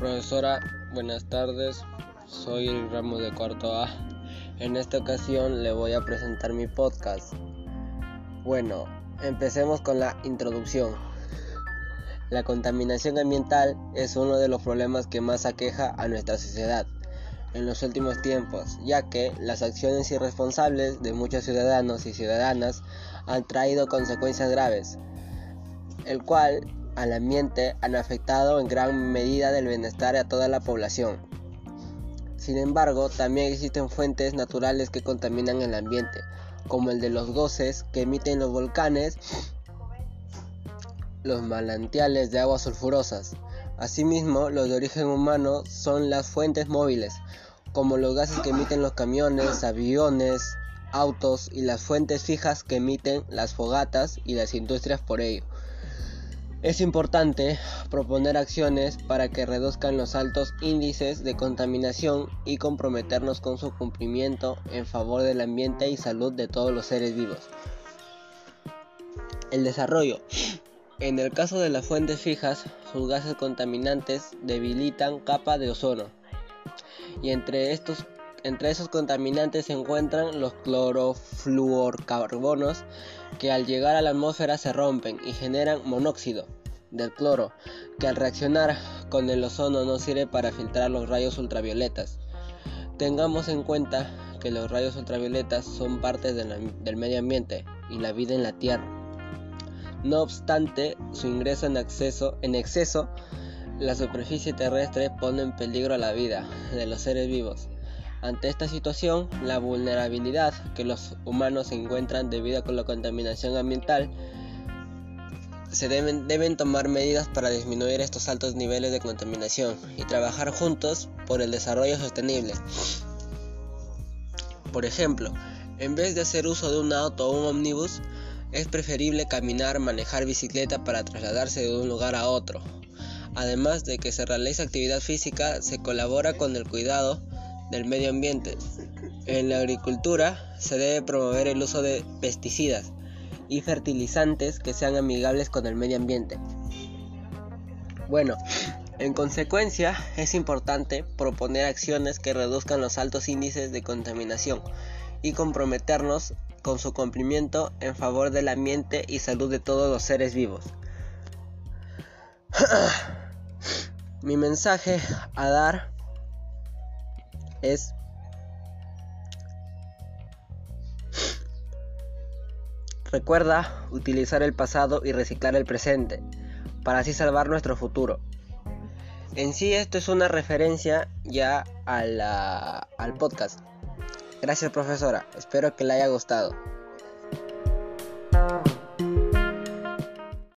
Profesora, buenas tardes. Soy el Ramos de cuarto A. En esta ocasión le voy a presentar mi podcast. Bueno, empecemos con la introducción. La contaminación ambiental es uno de los problemas que más aqueja a nuestra sociedad en los últimos tiempos, ya que las acciones irresponsables de muchos ciudadanos y ciudadanas han traído consecuencias graves, el cual al ambiente han afectado en gran medida del bienestar a toda la población. Sin embargo, también existen fuentes naturales que contaminan el ambiente, como el de los goces que emiten los volcanes, los manantiales de aguas sulfurosas. Asimismo, los de origen humano son las fuentes móviles, como los gases que emiten los camiones, aviones, autos y las fuentes fijas que emiten las fogatas y las industrias por ello. Es importante proponer acciones para que reduzcan los altos índices de contaminación y comprometernos con su cumplimiento en favor del ambiente y salud de todos los seres vivos. El desarrollo. En el caso de las fuentes fijas, sus gases contaminantes debilitan capa de ozono. Y entre estos entre esos contaminantes se encuentran los clorofluorcarbonos que al llegar a la atmósfera se rompen y generan monóxido del cloro, que al reaccionar con el ozono no sirve para filtrar los rayos ultravioletas. Tengamos en cuenta que los rayos ultravioletas son parte del medio ambiente y la vida en la Tierra. No obstante, su ingreso en, exceso, en exceso, la superficie terrestre pone en peligro la vida de los seres vivos. Ante esta situación, la vulnerabilidad que los humanos encuentran debido a la contaminación ambiental, se deben, deben tomar medidas para disminuir estos altos niveles de contaminación y trabajar juntos por el desarrollo sostenible. Por ejemplo, en vez de hacer uso de un auto o un ómnibus, es preferible caminar, manejar bicicleta para trasladarse de un lugar a otro. Además de que se realiza actividad física, se colabora con el cuidado del medio ambiente. En la agricultura se debe promover el uso de pesticidas y fertilizantes que sean amigables con el medio ambiente. Bueno, en consecuencia es importante proponer acciones que reduzcan los altos índices de contaminación y comprometernos con su cumplimiento en favor del ambiente y salud de todos los seres vivos. Mi mensaje a dar es Recuerda utilizar el pasado y reciclar el presente, para así salvar nuestro futuro. En sí esto es una referencia ya al podcast. Gracias profesora, espero que le haya gustado.